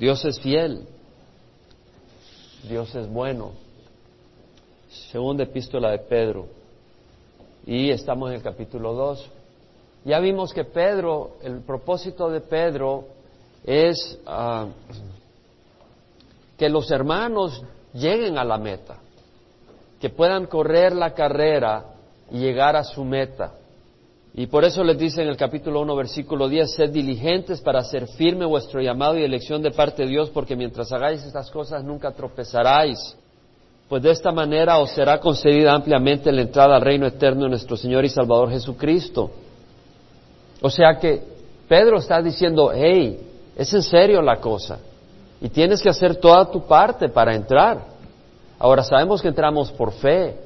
Dios es fiel, Dios es bueno. Segunda epístola de Pedro. Y estamos en el capítulo 2. Ya vimos que Pedro, el propósito de Pedro es ah, que los hermanos lleguen a la meta, que puedan correr la carrera y llegar a su meta. Y por eso les dice en el capítulo 1, versículo 10, sed diligentes para hacer firme vuestro llamado y elección de parte de Dios, porque mientras hagáis estas cosas nunca tropezaráis. Pues de esta manera os será concedida ampliamente la entrada al reino eterno de nuestro Señor y Salvador Jesucristo. O sea que Pedro está diciendo, hey, es en serio la cosa, y tienes que hacer toda tu parte para entrar. Ahora sabemos que entramos por fe,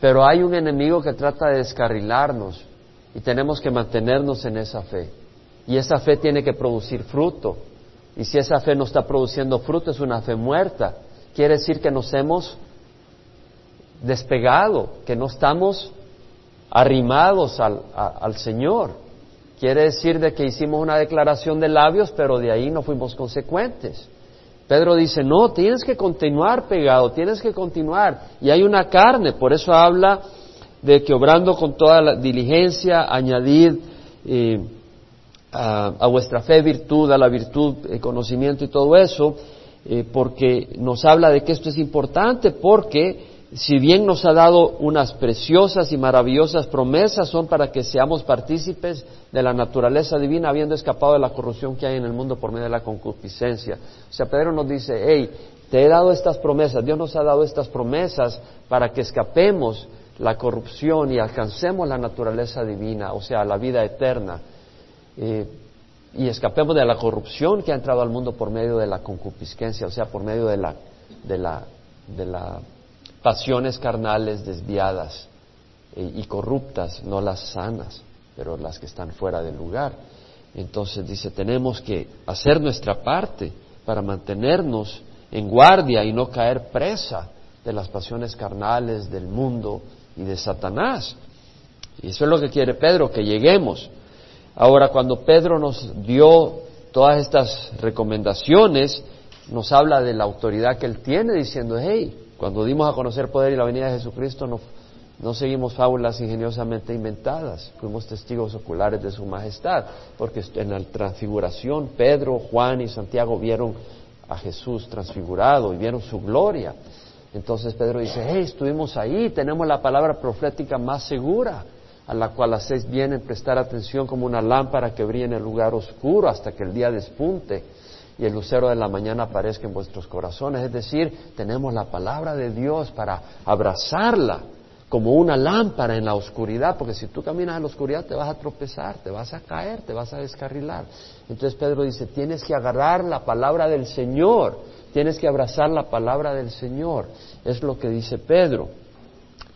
pero hay un enemigo que trata de descarrilarnos y tenemos que mantenernos en esa fe. Y esa fe tiene que producir fruto. Y si esa fe no está produciendo fruto, es una fe muerta. Quiere decir que nos hemos despegado, que no estamos arrimados al, al Señor. Quiere decir de que hicimos una declaración de labios, pero de ahí no fuimos consecuentes. Pedro dice, no, tienes que continuar pegado, tienes que continuar. Y hay una carne, por eso habla de que obrando con toda la diligencia, añadid eh, a, vuestra fe virtud, a la virtud eh, conocimiento y todo eso, eh, porque nos habla de que esto es importante, porque si bien nos ha dado unas preciosas y maravillosas promesas, son para que seamos partícipes de la naturaleza divina, habiendo escapado de la corrupción que hay en el mundo por medio de la concupiscencia. O sea, Pedro nos dice, hey, te he dado estas promesas, Dios nos ha dado estas promesas para que escapemos la corrupción y alcancemos la naturaleza divina, o sea, la vida eterna, eh, y escapemos de la corrupción que ha entrado al mundo por medio de la concupiscencia, o sea, por medio de la, de la, de las pasiones carnales desviadas eh, y corruptas, no las sanas, pero las que están fuera del lugar. Entonces dice, tenemos que hacer nuestra parte para mantenernos en guardia y no caer presa de las pasiones carnales del mundo y de Satanás. Y eso es lo que quiere Pedro, que lleguemos. Ahora, cuando Pedro nos dio todas estas recomendaciones, nos habla de la autoridad que él tiene, diciendo, hey, cuando dimos a conocer poder y la venida de Jesucristo, no, no seguimos fábulas ingeniosamente inventadas, fuimos testigos oculares de su majestad, porque en la transfiguración Pedro, Juan y Santiago vieron a Jesús transfigurado y vieron su gloria. Entonces Pedro dice, hey, estuvimos ahí, tenemos la palabra profética más segura, a la cual hacéis bien en prestar atención como una lámpara que brilla en el lugar oscuro hasta que el día despunte y el lucero de la mañana aparezca en vuestros corazones. Es decir, tenemos la palabra de Dios para abrazarla como una lámpara en la oscuridad, porque si tú caminas en la oscuridad te vas a tropezar, te vas a caer, te vas a descarrilar. Entonces Pedro dice, tienes que agarrar la palabra del Señor Tienes que abrazar la palabra del Señor. Es lo que dice Pedro.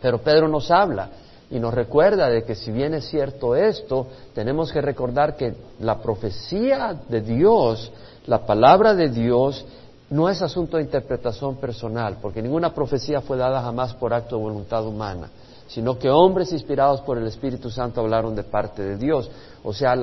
Pero Pedro nos habla y nos recuerda de que si bien es cierto esto, tenemos que recordar que la profecía de Dios, la palabra de Dios, no es asunto de interpretación personal, porque ninguna profecía fue dada jamás por acto de voluntad humana, sino que hombres inspirados por el Espíritu Santo hablaron de parte de Dios. O sea,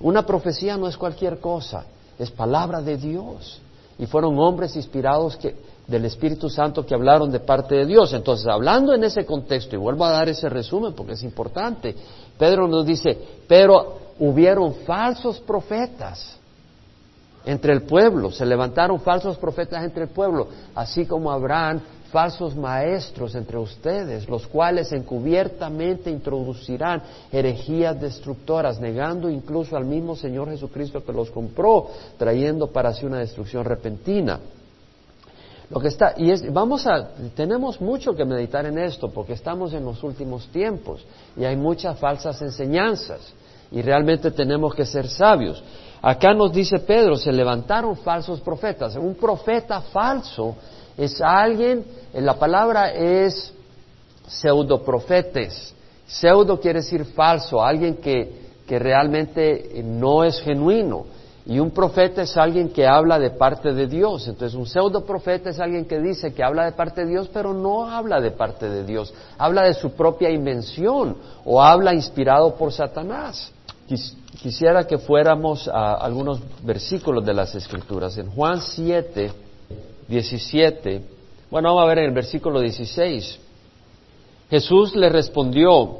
una profecía no es cualquier cosa, es palabra de Dios y fueron hombres inspirados que, del Espíritu Santo que hablaron de parte de Dios. Entonces, hablando en ese contexto, y vuelvo a dar ese resumen porque es importante, Pedro nos dice, pero hubieron falsos profetas entre el pueblo, se levantaron falsos profetas entre el pueblo, así como Abraham falsos maestros entre ustedes, los cuales encubiertamente introducirán herejías destructoras, negando incluso al mismo Señor Jesucristo que los compró, trayendo para sí una destrucción repentina. Lo que está, y es, vamos a, tenemos mucho que meditar en esto, porque estamos en los últimos tiempos y hay muchas falsas enseñanzas y realmente tenemos que ser sabios. Acá nos dice Pedro, se levantaron falsos profetas. Un profeta falso es alguien, la palabra es pseudoprofetes. Pseudo quiere decir falso, alguien que, que realmente no es genuino. Y un profeta es alguien que habla de parte de Dios. Entonces, un pseudo profeta es alguien que dice que habla de parte de Dios, pero no habla de parte de Dios. Habla de su propia invención o habla inspirado por Satanás. quisiera que fuéramos a algunos versículos de las Escrituras. En Juan 7, 17, bueno, vamos a ver en el versículo 16. Jesús le respondió,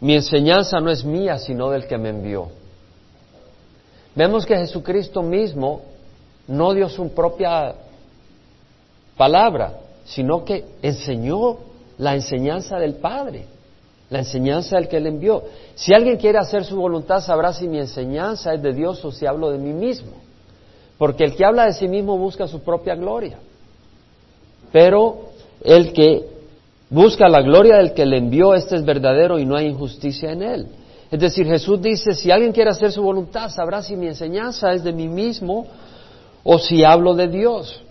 mi enseñanza no es mía, sino del que me envió. Vemos que Jesucristo mismo no dio su propia palabra, sino que enseñó la enseñanza del Padre, la enseñanza del que le envió. Si alguien quiere hacer su voluntad, sabrá si mi enseñanza es de Dios o si hablo de mí mismo. Porque el que habla de sí mismo busca su propia gloria. Pero el que busca la gloria del que le envió, este es verdadero y no hay injusticia en él. Es decir, Jesús dice, si alguien quiere hacer su voluntad, sabrá si mi enseñanza es de mí mismo o si hablo de Dios.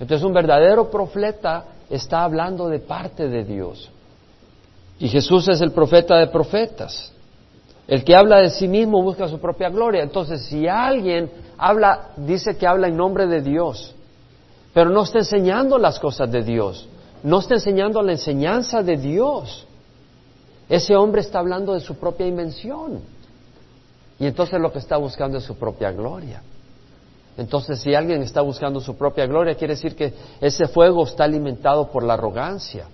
Entonces un verdadero profeta está hablando de parte de Dios. Y Jesús es el profeta de profetas. El que habla de sí mismo busca su propia gloria. Entonces, si alguien habla, dice que habla en nombre de Dios, pero no está enseñando las cosas de Dios, no está enseñando la enseñanza de Dios, ese hombre está hablando de su propia invención. Y entonces lo que está buscando es su propia gloria. Entonces, si alguien está buscando su propia gloria, quiere decir que ese fuego está alimentado por la arrogancia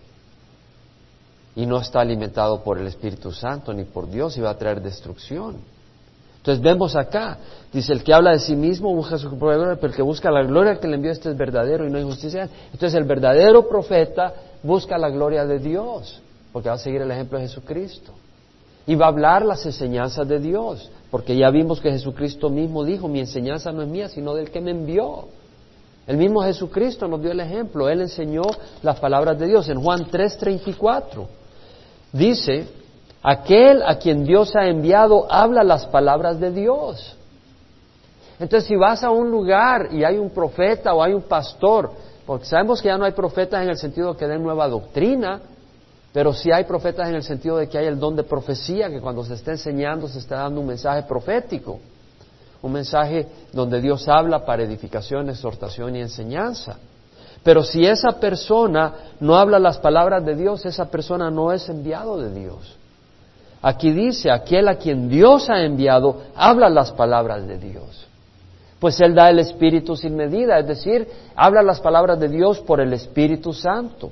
y no está alimentado por el Espíritu Santo ni por Dios y va a traer destrucción. Entonces vemos acá, dice, el que habla de sí mismo busca su propia gloria, pero el que busca la gloria que le envió este es verdadero y no hay justicia. Entonces el verdadero profeta busca la gloria de Dios, porque va a seguir el ejemplo de Jesucristo. Y va a hablar las enseñanzas de Dios, porque ya vimos que Jesucristo mismo dijo, mi enseñanza no es mía, sino del que me envió. El mismo Jesucristo nos dio el ejemplo, Él enseñó las palabras de Dios. En Juan 3:34 dice, aquel a quien Dios ha enviado habla las palabras de Dios. Entonces, si vas a un lugar y hay un profeta o hay un pastor, porque sabemos que ya no hay profetas en el sentido que den nueva doctrina, pero sí hay profetas en el sentido de que hay el don de profecía, que cuando se está enseñando se está dando un mensaje profético, un mensaje donde Dios habla para edificación, exhortación y enseñanza. Pero si esa persona no habla las palabras de Dios, esa persona no es enviado de Dios. Aquí dice, aquel a quien Dios ha enviado, habla las palabras de Dios. Pues Él da el Espíritu sin medida, es decir, habla las palabras de Dios por el Espíritu Santo.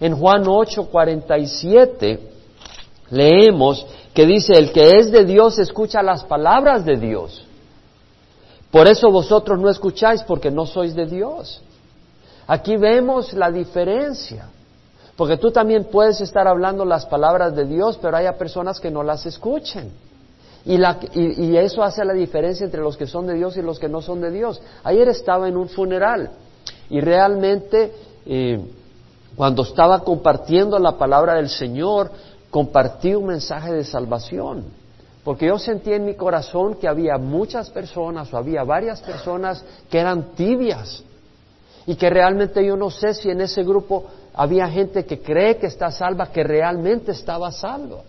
En Juan 8, 47 leemos que dice, el que es de Dios escucha las palabras de Dios. Por eso vosotros no escucháis porque no sois de Dios. Aquí vemos la diferencia. Porque tú también puedes estar hablando las palabras de Dios, pero hay personas que no las escuchen. Y, y, eso hace la diferencia entre los que son de Dios y los que no son de Dios. Ayer estaba en un funeral y realmente eh, cuando estaba compartiendo la palabra del Señor, compartí un mensaje de salvación. Porque yo sentí en mi corazón que había muchas personas o había varias personas que eran tibias. Y que realmente yo no sé si en ese grupo había gente que cree que está salva, que realmente estaba salvo.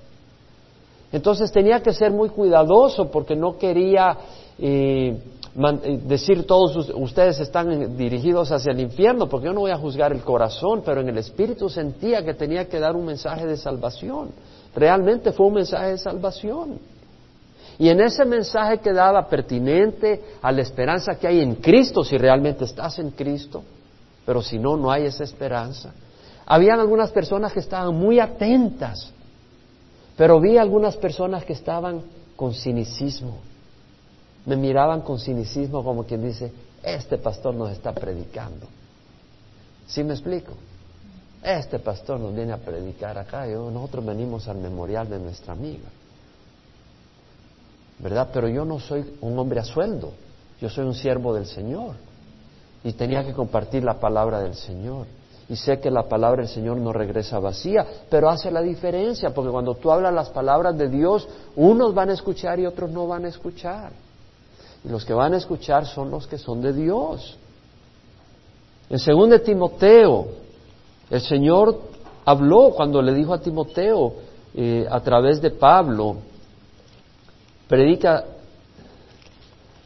Entonces tenía que ser muy cuidadoso porque no quería eh, eh, decir todos ustedes están dirigidos hacia el infierno, porque yo no voy a juzgar el corazón, pero en el espíritu sentía que tenía que dar un mensaje de salvación. Realmente fue un mensaje de salvación. Y en ese mensaje que daba pertinente a la esperanza que hay en Cristo, si realmente estás en Cristo, pero si no, no hay esa esperanza. Habían algunas personas que estaban muy atentas, pero vi algunas personas que estaban con cinicismo me miraban con cinicismo como quien dice, este pastor nos está predicando. ¿Sí me explico? Este pastor nos viene a predicar acá, y nosotros venimos al memorial de nuestra amiga. ¿Verdad? Pero yo no soy un hombre a sueldo, yo soy un siervo del Señor. Y tenía que compartir la palabra del Señor. Y sé que la palabra del Señor no regresa vacía, pero hace la diferencia, porque cuando tú hablas las palabras de Dios, unos van a escuchar y otros no van a escuchar. Y los que van a escuchar son los que son de Dios. En segundo de Timoteo, el Señor habló cuando le dijo a Timoteo eh, a través de Pablo, predica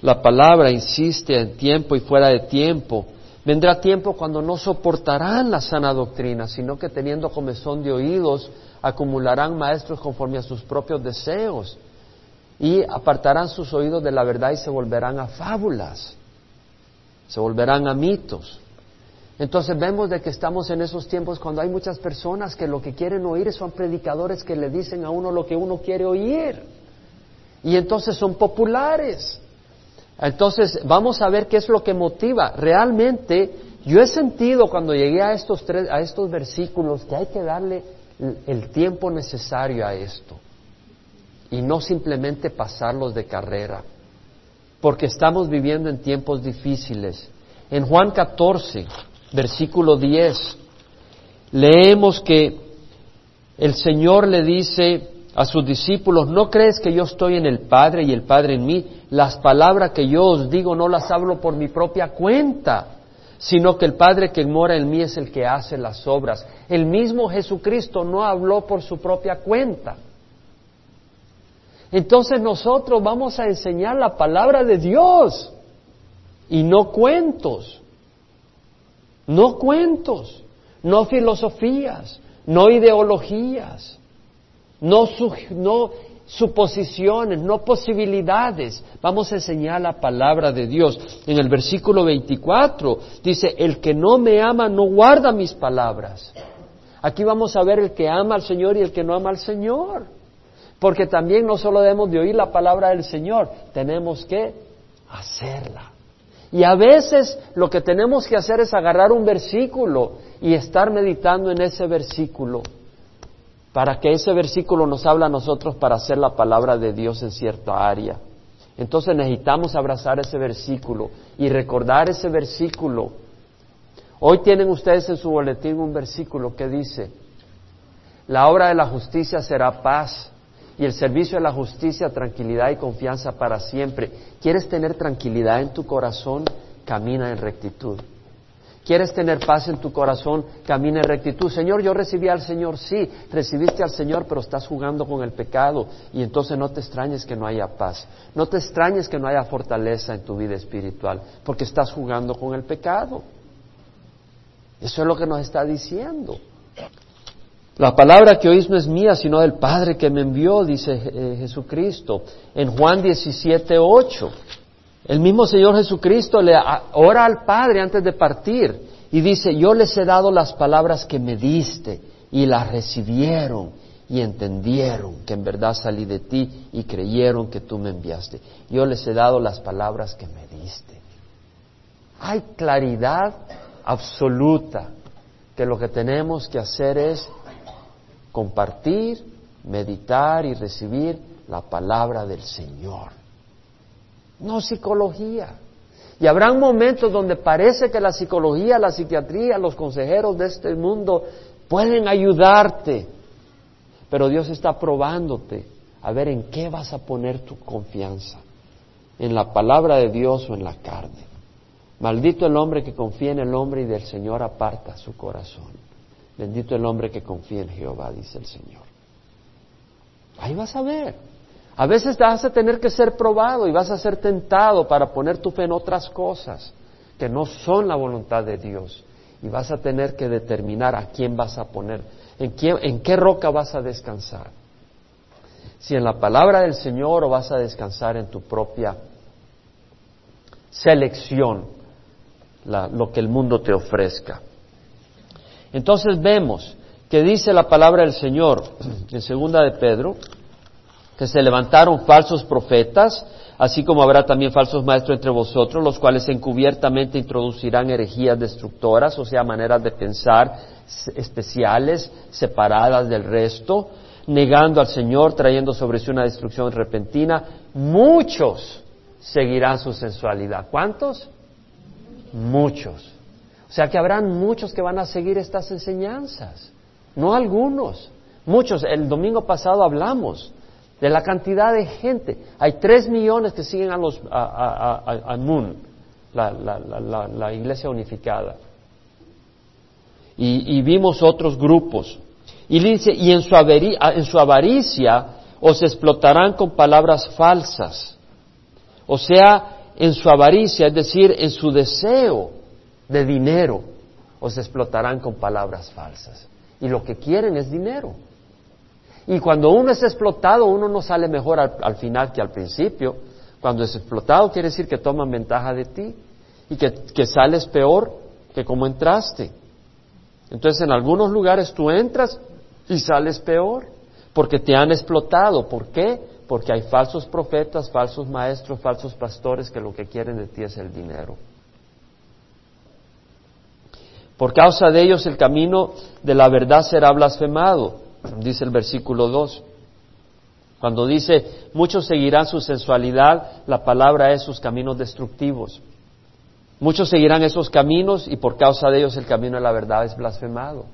la palabra, insiste en tiempo y fuera de tiempo. Vendrá tiempo cuando no soportarán la sana doctrina, sino que teniendo comezón de oídos, acumularán maestros conforme a sus propios deseos y apartarán sus oídos de la verdad y se volverán a fábulas, se volverán a mitos. Entonces vemos de que estamos en esos tiempos cuando hay muchas personas que lo que quieren oír son predicadores que le dicen a uno lo que uno quiere oír. Y entonces son populares. Entonces vamos a ver qué es lo que motiva. Realmente yo he sentido cuando llegué a estos tres, a estos versículos que hay que darle el tiempo necesario a esto y no simplemente pasarlos de carrera, porque estamos viviendo en tiempos difíciles. En Juan 14, versículo 10, leemos que el Señor le dice a sus discípulos, ¿no crees que yo estoy en el Padre y el Padre en mí? Las palabras que yo os digo no las hablo por mi propia cuenta, sino que el Padre que mora en mí es el que hace las obras. El mismo Jesucristo no habló por su propia cuenta. Entonces nosotros vamos a enseñar la palabra de Dios y no cuentos, no cuentos, no filosofías, no ideologías, no, no suposiciones, no posibilidades. Vamos a enseñar la palabra de Dios. En el versículo 24 dice, el que no me ama no guarda mis palabras. Aquí vamos a ver el que ama al Señor y el que no ama al Señor. Porque también no solo debemos de oír la palabra del Señor, tenemos que hacerla. Y a veces lo que tenemos que hacer es agarrar un versículo y estar meditando en ese versículo para que ese versículo nos habla a nosotros para hacer la palabra de Dios en cierta área. Entonces necesitamos abrazar ese versículo y recordar ese versículo. Hoy tienen ustedes en su boletín un versículo que dice, la obra de la justicia será paz y el servicio de la justicia tranquilidad y confianza para siempre. ¿Quieres tener tranquilidad en tu corazón? Camina en rectitud. ¿Quieres tener paz en tu corazón? Camina en rectitud. Señor, yo recibí al Señor, sí, recibiste al Señor, pero estás jugando con el pecado y entonces no te extrañes que no haya paz. No te extrañes que no haya fortaleza en tu vida espiritual, porque estás jugando con el pecado. Eso es lo que nos está diciendo. La palabra que oís no es mía, sino del Padre que me envió, dice eh, Jesucristo en Juan 17, 8. El mismo Señor Jesucristo le ora al Padre antes de partir y dice, yo les he dado las palabras que me diste y las recibieron y entendieron que en verdad salí de ti y creyeron que tú me enviaste. Yo les he dado las palabras que me diste. Hay claridad absoluta que lo que tenemos que hacer es compartir, meditar y recibir la palabra del Señor no psicología. Y habrán momentos donde parece que la psicología, la psiquiatría, los consejeros de este mundo pueden ayudarte, pero Dios está probándote a ver en qué vas a poner tu confianza, en la palabra de Dios o en la carne. Maldito el hombre que confía en el hombre y del Señor aparta su corazón. Bendito el hombre que confía en Jehová, dice el Señor. Ahí vas a ver. A veces vas a tener que ser probado y vas a ser tentado para poner tu fe en otras cosas que no son la voluntad de Dios. Y vas a tener que determinar a quién vas a poner, en, en qué roca vas a descansar. Si en la palabra del Señor o vas a descansar en tu propia selección, lo que el mundo te ofrezca. Entonces vemos que dice la palabra del Señor en segunda de Pedro, que se levantaron falsos profetas, así como habrá también falsos maestros entre vosotros, los cuales encubiertamente introducirán herejías destructoras, o sea, maneras de pensar especiales, separadas del resto, negando al Señor, trayendo sobre sí una destrucción repentina. Muchos seguirán su sensualidad. ¿Cuántos? Muchos. O sea que habrán muchos que van a seguir estas enseñanzas, no algunos, muchos. El domingo pasado hablamos de la cantidad de gente. Hay tres millones que siguen a los a, Moon, la, iglesia unificada. Y, vimos otros grupos. Y dice, y en su, en su avaricia os explotarán con palabras falsas. O sea, en su avaricia, es decir, en su deseo de dinero, os explotarán con palabras falsas. Y lo que quieren es dinero. Y cuando uno es explotado, uno no sale mejor al, final que al principio. Cuando es explotado quiere decir que toman ventaja de ti y que, que sales peor que como entraste. Entonces en algunos lugares tú entras y sales peor porque te han explotado. ¿Por qué? Porque hay falsos profetas, falsos maestros, falsos pastores que lo que quieren de ti es el dinero. Por causa de ellos el camino de la verdad será blasfemado, dice el versículo 2. Cuando dice, muchos seguirán su sensualidad, la palabra es sus caminos destructivos. Muchos seguirán esos caminos y por causa de ellos el camino de la verdad es blasfemado.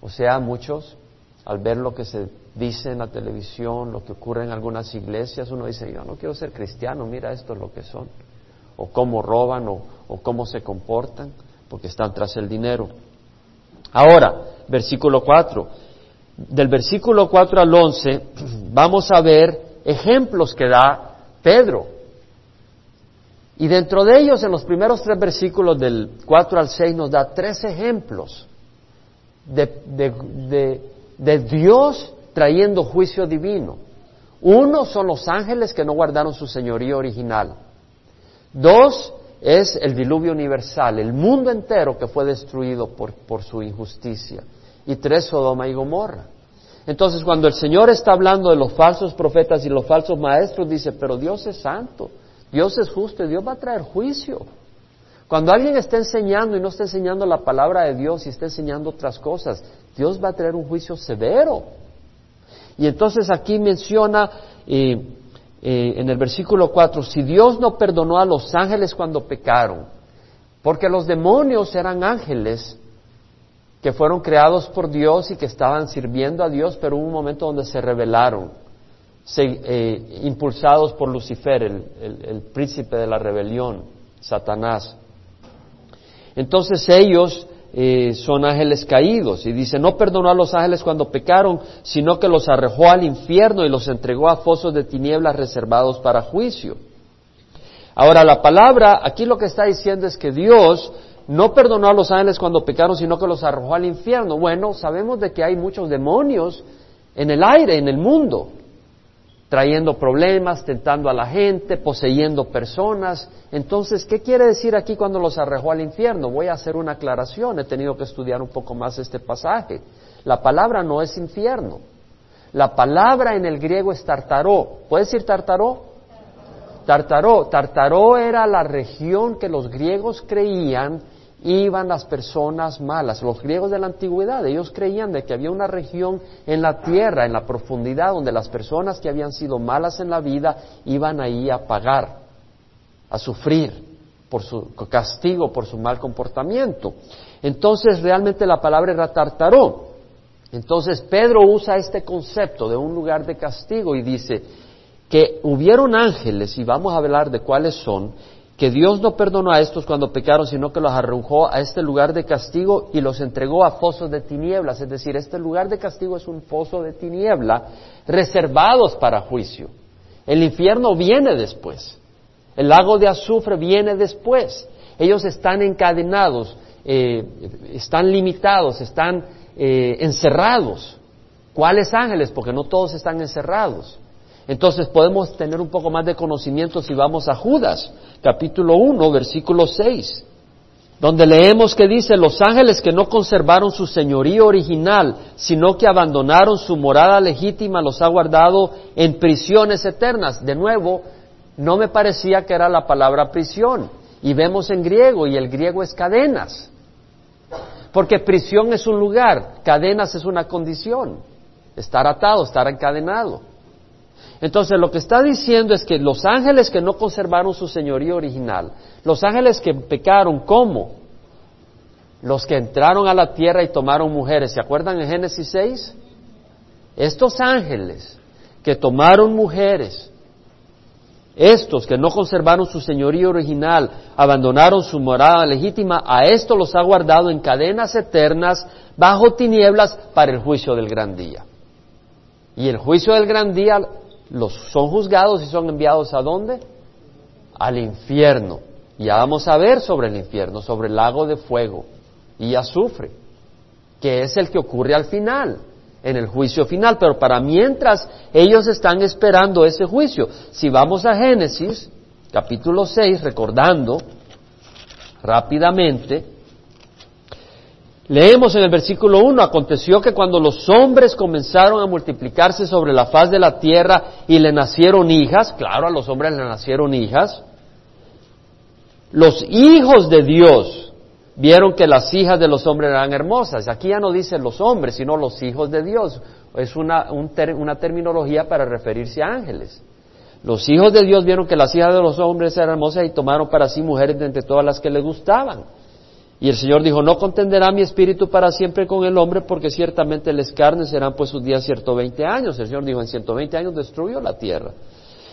O sea, muchos, al ver lo que se dice en la televisión, lo que ocurre en algunas iglesias, uno dice, yo no quiero ser cristiano, mira esto es lo que son, o cómo roban, o, o cómo se comportan, porque están tras el dinero. Ahora, versículo 4. Del versículo 4 al 11 vamos a ver ejemplos que da Pedro y dentro de ellos, en los primeros tres versículos del 4 al 6, nos da tres ejemplos de, de, Dios trayendo juicio divino. Uno son los ángeles que no guardaron su señoría original. Dos es el diluvio universal, el mundo entero que fue destruido por, por su injusticia. Y tres, Sodoma y Gomorra. Entonces, cuando el Señor está hablando de los falsos profetas y los falsos maestros, dice, pero Dios es santo. Dios es justo y Dios va a traer juicio. Cuando alguien está enseñando y no está enseñando la palabra de Dios y está enseñando otras cosas, Dios va a traer un juicio severo. Y entonces aquí menciona eh, eh, en el versículo 4, si Dios no perdonó a los ángeles cuando pecaron, porque los demonios eran ángeles que fueron creados por Dios y que estaban sirviendo a Dios, pero hubo un momento donde se rebelaron eh, impulsados por Lucifer, el, príncipe de la rebelión, Satanás. Entonces ellos eh, son ángeles caídos y dice, no perdonó a los ángeles cuando pecaron, sino que los arrojó al infierno y los entregó a fosos de tinieblas reservados para juicio. Ahora la palabra, aquí lo que está diciendo es que Dios no perdonó a los ángeles cuando pecaron, sino que los arrojó al infierno. Bueno, sabemos de que hay muchos demonios en el aire, en el mundo trayendo problemas, tentando a la gente, poseyendo personas. Entonces, ¿qué quiere decir aquí cuando los arrojó al infierno? Voy a hacer una aclaración, he tenido que estudiar un poco más este pasaje. La palabra no es infierno. La palabra en el griego es tartaró. ¿Puede decir tartaró? Tartaró. Tartaró era la región que los griegos creían iban las personas malas. Los griegos de la antigüedad, ellos creían de que había una región en la tierra, en la profundidad, donde las personas que habían sido malas en la vida iban ahí a pagar, a sufrir por su castigo, por su mal comportamiento. Entonces realmente la palabra era tartaró. Entonces Pedro usa este concepto de un lugar de castigo y dice que hubieron ángeles, y vamos a hablar de cuáles son, que Dios no perdonó a estos cuando pecaron, sino que los arrojó a este lugar de castigo y los entregó a fosos de tinieblas. Es decir, este lugar de castigo es un foso de tiniebla reservados para juicio. El infierno viene después. El lago de azufre viene después. Ellos están encadenados, eh, están limitados, están eh, encerrados. ¿Cuáles ángeles? Porque no todos están encerrados. Entonces podemos tener un poco más de conocimiento si vamos a Judas, capítulo 1, versículo 6, donde leemos que dice, los ángeles que no conservaron su señorío original, sino que abandonaron su morada legítima, los ha guardado en prisiones eternas. De nuevo, no me parecía que era la palabra prisión. Y vemos en griego, y el griego es cadenas. Porque prisión es un lugar, cadenas es una condición. Estar atado, estar encadenado. Entonces lo que está diciendo es que los ángeles que no conservaron su señoría original, los ángeles que pecaron, ¿cómo? Los que entraron a la tierra y tomaron mujeres, ¿se acuerdan en Génesis 6? Estos ángeles que tomaron mujeres, estos que no conservaron su señoría original, abandonaron su morada legítima, a esto los ha guardado en cadenas eternas bajo tinieblas para el juicio del gran día. Y el juicio del gran día los son juzgados y son enviados a dónde? Al infierno. Ya vamos a ver sobre el infierno, sobre el lago de fuego y azufre, que es el que ocurre al final. en el juicio final, pero para mientras ellos están esperando ese juicio. Si vamos a Génesis, capítulo 6, recordando rápidamente, leemos en el versículo 1, aconteció que cuando los hombres comenzaron a multiplicarse sobre la faz de la tierra y le nacieron hijas, claro, a los hombres le nacieron hijas, los hijos de Dios, vieron que las hijas de los hombres eran hermosas. Aquí ya no dicen los hombres, sino los hijos de Dios. Es una, una terminología para referirse a ángeles. Los hijos de Dios vieron que las hijas de los hombres eran hermosas y tomaron para sí mujeres de entre todas las que les gustaban. Y el Señor dijo, no contenderá mi espíritu para siempre con el hombre, porque ciertamente les carnes serán pues sus días ciento veinte años. El Señor dijo, en ciento veinte años destruyó la tierra.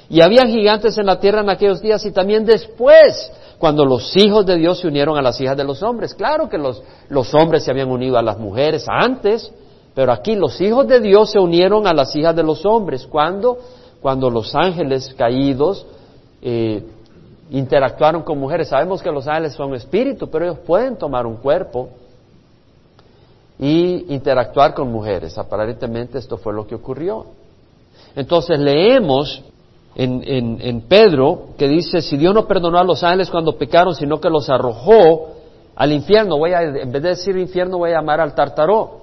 Y había gigantes en la tierra en aquellos días y también después cuando los hijos de Dios se unieron a las hijas de los hombres. Claro que los, los hombres se habían unido a las mujeres antes, pero aquí los hijos de Dios se unieron a las hijas de los hombres. ¿Cuándo? Cuando los ángeles caídos eh, interactuaron con mujeres. Sabemos que los ángeles son espíritus, pero ellos pueden tomar un cuerpo y interactuar con mujeres. Aparentemente esto fue lo que ocurrió. Entonces leemos en, Pedro que dice, si Dios no perdonó a los ángeles cuando pecaron, sino que los arrojó al infierno, voy a, en vez de decir infierno, voy a llamar al tartaró,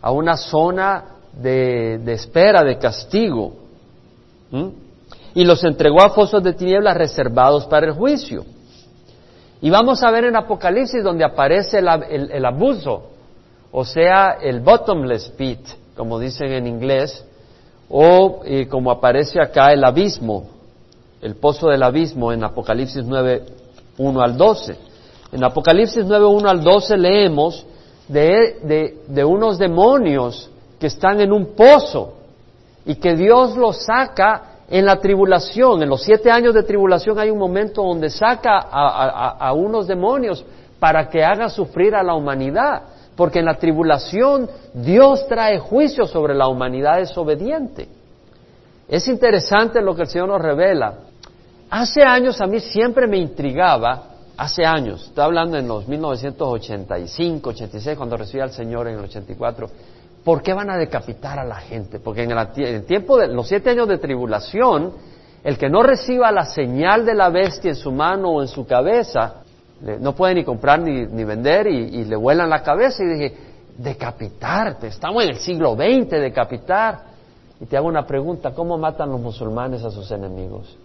a una zona de, espera, de castigo. Y los entregó a fosos de tinieblas reservados para el juicio. Y vamos a ver en Apocalipsis donde aparece el abuso, o sea, el bottomless pit, como dicen en inglés, o eh, como aparece acá el abismo, el pozo del abismo en Apocalipsis 9, 1 al 12. En Apocalipsis 9, 1 al 12 leemos de, de unos demonios que están en un pozo y que Dios los saca en la tribulación. En los siete años de tribulación hay un momento donde saca a, unos demonios para que haga sufrir a la humanidad. Porque en la tribulación Dios trae juicio sobre la humanidad desobediente. Es interesante lo que el Señor nos revela. Hace años a mí siempre me intrigaba, hace años, estoy hablando en los 1985, 86, cuando recibí al Señor en el 84, ¿por qué van a decapitar a la gente? Porque en el, tiempo de los siete años de tribulación, el que no reciba la señal de la bestia en su mano o en su cabeza, no puede ni comprar ni, vender y, le vuelan la cabeza y dije, decapitarte, estamos en el siglo XX, decapitar. Y te hago una pregunta, ¿cómo matan los musulmanes a sus enemigos?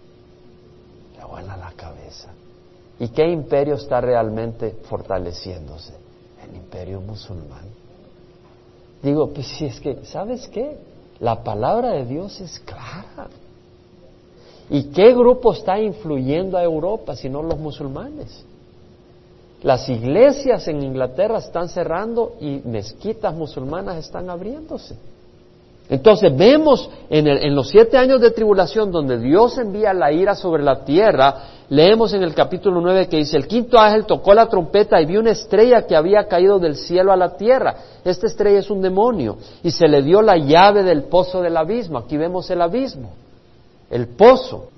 Le vuelan la cabeza. ¿Y qué imperio está realmente fortaleciéndose? El imperio musulmán. Digo, pues si es que, ¿sabes qué? La palabra de Dios es clara. ¿Y qué grupo está influyendo a Europa si no los musulmanes? Las iglesias en Inglaterra están cerrando y mezquitas musulmanas están abriéndose. Entonces vemos en, los siete años de tribulación donde Dios envía la ira sobre la tierra, leemos en el capítulo nueve que dice, el quinto ángel tocó la trompeta y vio una estrella que había caído del cielo a la tierra. Esta estrella es un demonio y se le dio la llave del pozo del abismo. Aquí vemos el abismo, el pozo.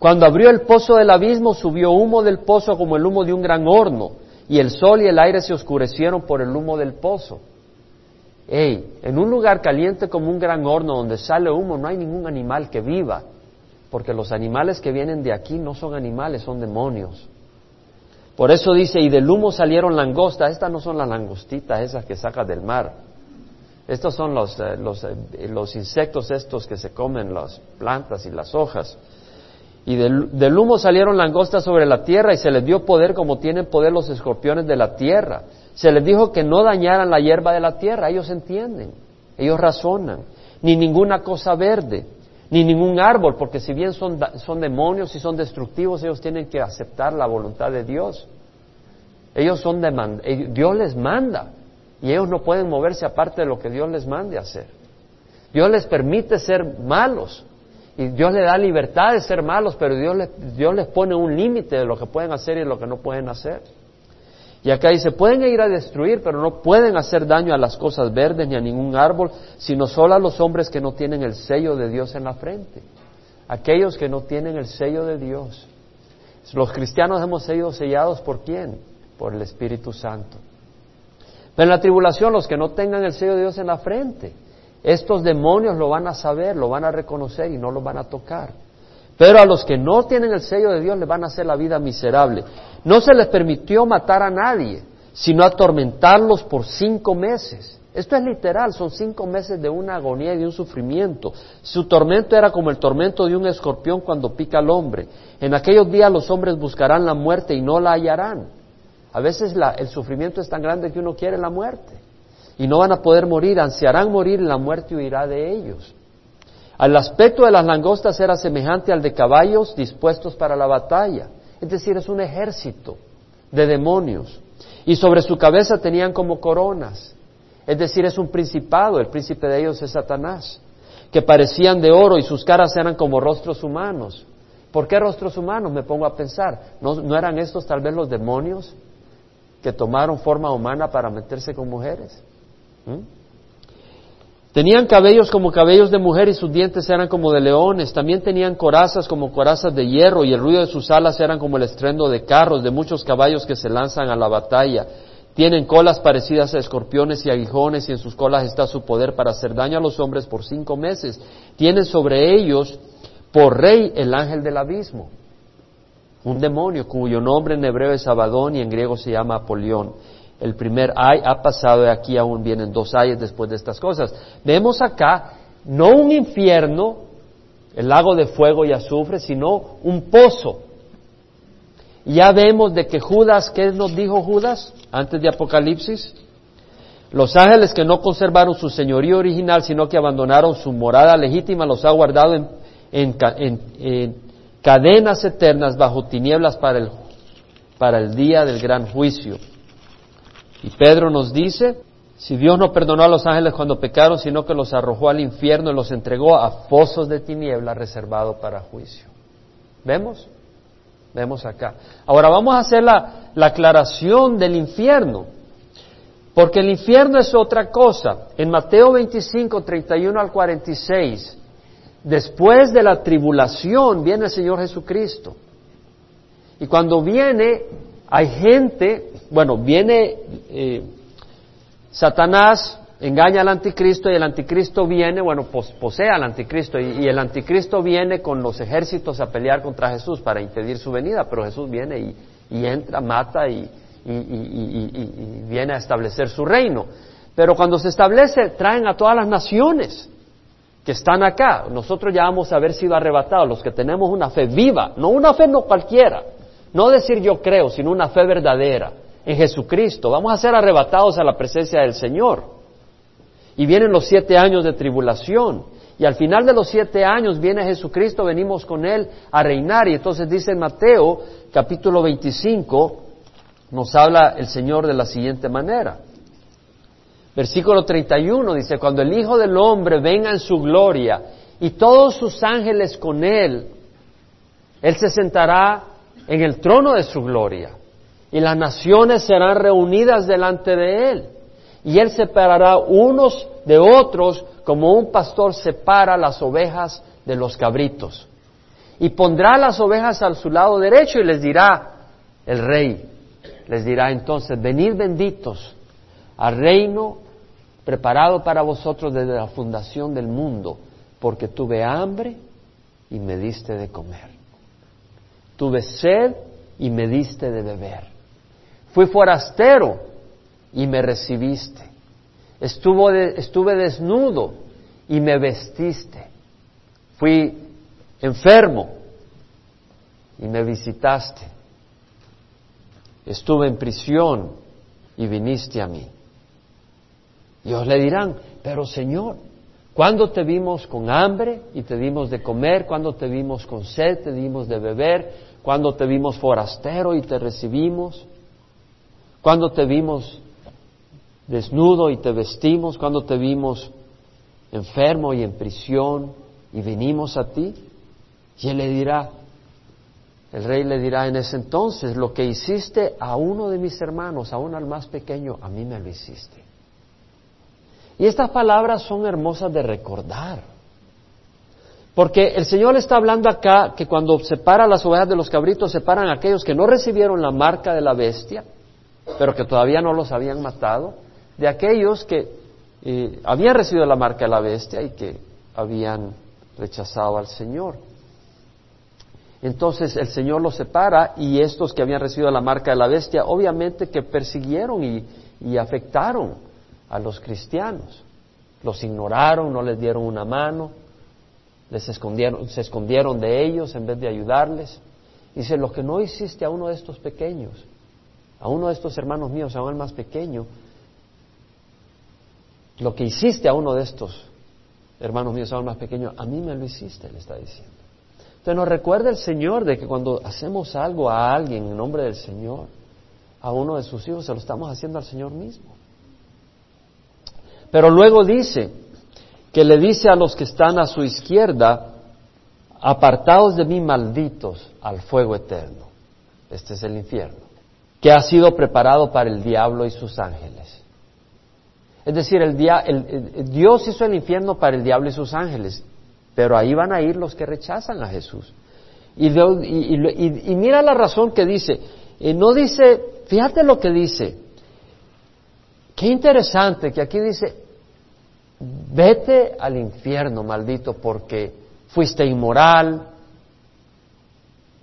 Cuando abrió el pozo del abismo subió humo del pozo como el humo de un gran horno y el sol y el aire se oscurecieron por el humo del pozo. Ey, en un lugar caliente como un gran horno donde sale humo no hay ningún animal que viva, porque los animales que vienen de aquí no son animales, son demonios. Por eso dice, y del humo salieron langostas, estas no son las langostitas esas que sacas del mar, estos son los, eh, los, eh, los insectos estos que se comen las plantas y las hojas. Y del, humo salieron langostas sobre la tierra y se les dio poder como tienen poder los escorpiones de la tierra. Se les dijo que no dañaran la hierba de la tierra. Ellos entienden, ellos razonan. Ni ninguna cosa verde, ni ningún árbol, porque si bien son, son demonios y son destructivos, ellos tienen que aceptar la voluntad de Dios. Ellos son de Dios les manda y ellos no pueden moverse aparte de lo que Dios les mande hacer. Dios les permite ser malos, y Dios le da libertad de ser malos, pero Dios les, Dios les pone un límite de lo que pueden hacer y lo que no pueden hacer. Y acá dice, pueden ir a destruir, pero no pueden hacer daño a las cosas verdes ni a ningún árbol, sino solo a los hombres que no tienen el sello de Dios en la frente. Aquellos que no tienen el sello de Dios. Los cristianos hemos sido sellados por quién? Por el Espíritu Santo. Pero en la tribulación los que no tengan el sello de Dios en la frente, estos demonios lo van a saber, lo van a reconocer y no lo van a tocar. Pero a los que no tienen el sello de Dios les van a hacer la vida miserable. No se les permitió matar a nadie, sino atormentarlos por cinco meses. Esto es literal, son cinco meses de una agonía y de un sufrimiento. Su tormento era como el tormento de un escorpión cuando pica al hombre. En aquellos días los hombres buscarán la muerte y no la hallarán. A veces el sufrimiento es tan grande que uno quiere la muerte. Y no van a poder morir, ansiarán morir y la muerte huirá de ellos. El aspecto de las langostas era semejante al de caballos dispuestos para la batalla. Es decir, es un ejército de demonios. Y sobre su cabeza tenían como coronas. Es decir, es un principado, el príncipe de ellos es Satanás, que parecían de oro y sus caras eran como rostros humanos. ¿Por qué rostros humanos? Me pongo a pensar. ¿No, eran estos tal vez los demonios que tomaron forma humana para meterse con mujeres? ¿Mm? Tenían cabellos como cabellos de mujer y sus dientes eran como de leones. También tenían corazas como corazas de hierro y el ruido de sus alas eran como el estruendo de carros, de muchos caballos que se lanzan a la batalla. Tienen colas parecidas a escorpiones y aguijones y en sus colas está su poder para hacer daño a los hombres por cinco meses. Tienen sobre ellos por rey el ángel del abismo, un demonio cuyo nombre en hebreo es Abadón y en griego se llama Apolión. El primer ay ha pasado y aquí aún vienen dos ayes después de estas cosas. Vemos acá no un infierno, el lago de fuego y azufre, sino un pozo ya vemos de que Judas, ¿qué nos dijo Judas antes de Apocalipsis? Los ángeles que no conservaron su señorío original, sino que abandonaron su morada legítima, los ha guardado en, cadenas eternas bajo tinieblas para el día del gran juicio. Y Pedro nos dice, si Dios no perdonó a los ángeles cuando pecaron, sino que los arrojó al infierno y los entregó a fosos de tinieblas reservados para juicio. ¿Vemos? Vemos acá. Ahora vamos a hacer la, aclaración del infierno. Porque el infierno es otra cosa. En Mateo 25, 31 al 46, después de la tribulación viene el Señor Jesucristo. Y cuando viene, hay gente, bueno, viene eh, Satanás engaña al anticristo y el anticristo viene, bueno, posee al anticristo y, el anticristo viene con los ejércitos a pelear contra Jesús para impedir su venida, pero Jesús viene y, entra, mata y, y, viene a establecer su reino. Pero cuando se establece, traen a todas las naciones que están acá. Nosotros ya vamos a haber sido arrebatados, los que tenemos una fe viva, no una fe no cualquiera, no decir yo creo, sino una fe verdadera en Jesucristo. Vamos a ser arrebatados a la presencia del Señor. Y vienen los siete años de tribulación. Y al final de los siete años viene Jesucristo, venimos con Él a reinar. Y entonces dice Mateo capítulo 25, nos habla el Señor de la siguiente manera. Versículo 31 dice, cuando el Hijo del Hombre venga en su gloria y todos sus ángeles con Él, Él se sentará en el trono de su gloria y las naciones serán reunidas delante de Él y él separará unos de otros como un pastor separa las ovejas de los cabritos. Y pondrá las ovejas al su lado derecho y les dirá, el rey, les dirá entonces, venid benditos al reino preparado para vosotros desde la fundación del mundo, porque tuve hambre y me diste de comer. Tuve sed y me diste de beber. Fui forastero y me recibiste. estuve desnudo y me vestiste. Fui enfermo y me visitaste. Estuve en prisión y viniste a mí. Y os le dirán, pero Señor, ¿cuándo te vimos con hambre y te dimos de comer? ¿Cuándo te vimos con sed, te dimos de beber? ¿Cuándo te vimos forastero y te recibimos? ¿Cuándo te vimos desnudo y te vestimos cuando te vimos enfermo y en prisión y vinimos a ti? Y él le dirá, el rey le dirá en ese entonces, lo que hiciste a uno de mis hermanos, aún al más pequeño, a mí me lo hiciste. Y estas palabras son hermosas de recordar. Porque el Señor está hablando acá que cuando separa las ovejas de los cabritos, separan a aquellos que no recibieron la marca de la bestia, pero que todavía no los habían matado, de aquellos que eh, habían recibido la marca de la bestia y que habían rechazado al Señor. Entonces el Señor los separa y estos que habían recibido la marca de la bestia, obviamente que persiguieron y, afectaron a los cristianos. Los ignoraron, no les dieron una mano, les escondieron, se escondieron de ellos en vez de ayudarles. Dice, lo que no hiciste a uno de estos pequeños, a uno de estos hermanos míos, a el más pequeño, lo que hiciste a uno de estos hermanos míos, a el más pequeño, a mí me lo hiciste, le está diciendo. Entonces nos recuerda el Señor de que cuando hacemos algo a alguien en nombre del Señor, a uno de sus hijos, se lo estamos haciendo al Señor mismo. Pero luego dice que le dice a los que están a su izquierda, apartados de mí malditos al fuego eterno. Este es el infierno, que ha sido preparado para el diablo y sus ángeles. Es decir, el, Dios hizo el infierno para el diablo y sus ángeles. Pero ahí van a ir los que rechazan a Jesús. Y, mira la razón que dice. Y no dice, fíjate lo que dice. Qué interesante que aquí dice, vete al infierno, maldito, porque fuiste inmoral,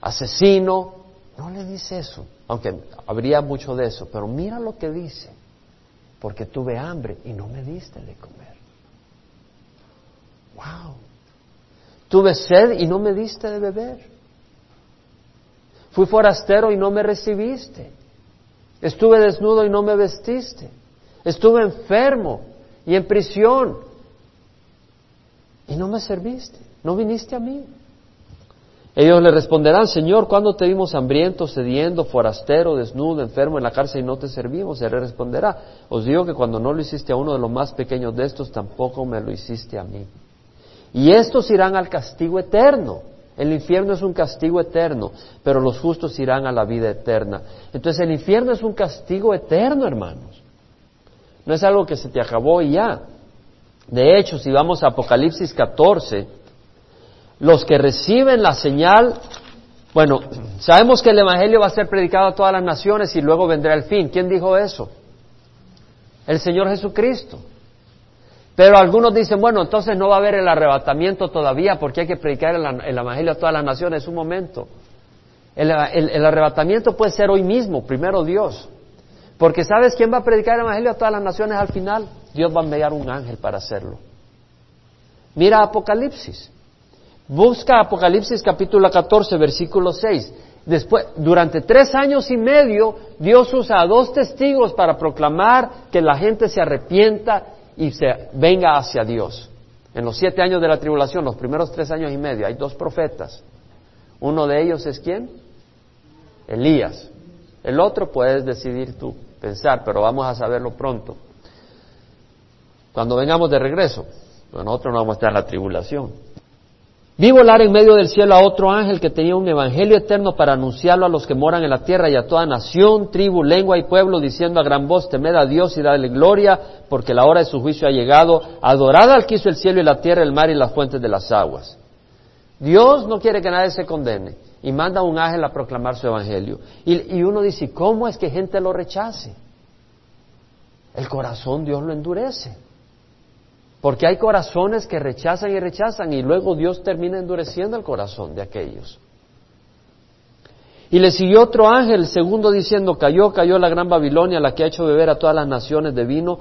asesino. No le dice eso, aunque habría mucho de eso, pero mira lo que dice, porque tuve hambre y no me diste de comer. Wow. Tuve sed y no me diste de beber. Fui forastero y no me recibiste. Estuve desnudo y no me vestiste. Estuve enfermo y en prisión y no me serviste. No viniste a mí. Ellos le responderán, Señor, ¿cuándo te vimos hambriento, sediendo, forastero, desnudo, enfermo en la cárcel y no te servimos? Él le responderá, os digo que cuando no lo hiciste a uno de los más pequeños de estos, tampoco me lo hiciste a mí. Y estos irán al castigo eterno. El infierno es un castigo eterno, pero los justos irán a la vida eterna. Entonces el infierno es un castigo eterno, hermanos. No es algo que se te acabó y ya. De hecho, si vamos a Apocalipsis 14, los que reciben la señal, bueno, sabemos que el Evangelio va a ser predicado a todas las naciones y luego vendrá el fin. ¿Quién dijo eso? El Señor Jesucristo. Pero algunos dicen, bueno, entonces no va a haber el arrebatamiento todavía porque hay que predicar el, Evangelio a todas las naciones. Un momento. El, el, arrebatamiento puede ser hoy mismo, primero Dios. Porque ¿sabes quién va a predicar el Evangelio a todas las naciones al final? Dios va a enviar un ángel para hacerlo. Mira Apocalipsis. Busca Apocalipsis capítulo 14, versículo 6. Después, durante tres años y medio, Dios usa a dos testigos para proclamar que la gente se arrepienta y se venga hacia Dios. En los siete años de la tribulación, los primeros tres años y medio, hay dos profetas. Uno de ellos es quién? Elías. El otro puedes decidir tú, pensar, pero vamos a saberlo pronto. Cuando vengamos de regreso, nosotros no vamos a estar en la tribulación. Vi volar en medio del cielo a otro ángel que tenía un evangelio eterno para anunciarlo a los que moran en la tierra y a toda nación, tribu, lengua y pueblo, diciendo a gran voz, temed a Dios y dadle gloria, porque la hora de su juicio ha llegado. Adorad al que hizo el cielo y la tierra, el mar y las fuentes de las aguas. Dios no quiere que nadie se condene y manda a un ángel a proclamar su evangelio. Y, y uno dice, ¿cómo es que gente lo rechace? El corazón Dios lo endurece. Porque hay corazones que rechazan y rechazan y luego Dios termina endureciendo el corazón de aquellos. Y le siguió otro ángel, el segundo, diciendo, cayó, cayó la gran Babilonia, la que ha hecho beber a todas las naciones de vino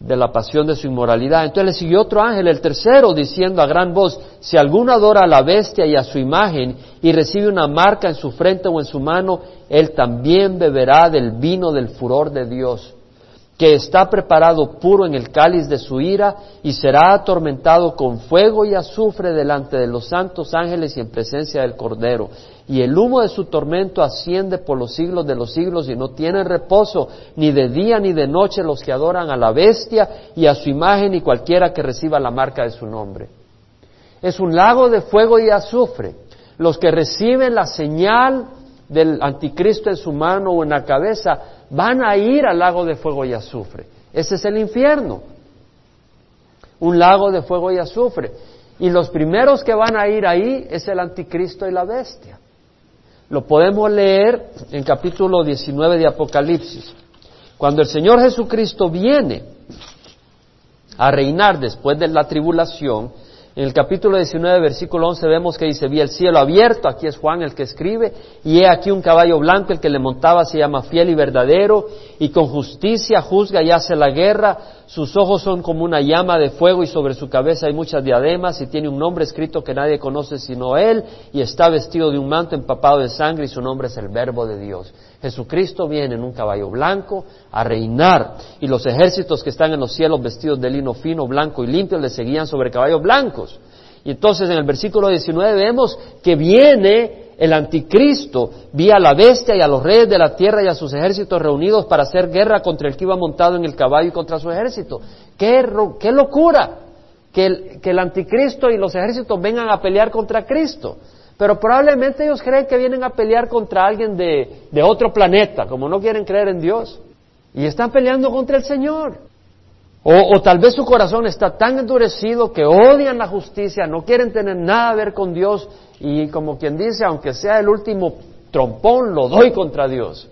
de la pasión de su inmoralidad. Entonces le siguió otro ángel, el tercero, diciendo a gran voz, si alguno adora a la bestia y a su imagen y recibe una marca en su frente o en su mano, él también beberá del vino del furor de Dios que está preparado puro en el cáliz de su ira y será atormentado con fuego y azufre delante de los santos ángeles y en presencia del Cordero. Y el humo de su tormento asciende por los siglos de los siglos y no tienen reposo ni de día ni de noche los que adoran a la bestia y a su imagen y cualquiera que reciba la marca de su nombre. Es un lago de fuego y azufre. Los que reciben la señal del anticristo en su mano o en la cabeza van a ir al lago de fuego y azufre. Ese es el infierno. Un lago de fuego y azufre. Y los primeros que van a ir ahí es el anticristo y la bestia. Lo podemos leer en capítulo 19 de Apocalipsis. Cuando el Señor Jesucristo viene, a reinar después de la tribulación, en el capítulo 19, versículo 11 vemos que dice, vi el cielo abierto, aquí es Juan el que escribe, y he aquí un caballo blanco, el que le montaba se llama fiel y verdadero, y con justicia juzga y hace la guerra, sus ojos son como una llama de fuego y sobre su cabeza hay muchas diademas y tiene un nombre escrito que nadie conoce sino él, y está vestido de un manto empapado de sangre y su nombre es el verbo de Dios. Jesucristo viene en un caballo blanco a reinar y los ejércitos que están en los cielos vestidos de lino fino, blanco y limpio le seguían sobre caballos blancos. Y entonces en el versículo 19 vemos que viene el anticristo, vi a la bestia y a los reyes de la tierra y a sus ejércitos reunidos para hacer guerra contra el que iba montado en el caballo y contra su ejército. ¡Qué, locura! Que el anticristo y los ejércitos vengan a pelear contra Cristo. Pero probablemente ellos creen que vienen a pelear contra alguien de, otro planeta, como no quieren creer en Dios. Y están peleando contra el Señor. O, o, tal vez su corazón está tan endurecido que odian la justicia, no quieren tener nada a ver con Dios y como quien dice, aunque sea el último trompón, lo doy contra Dios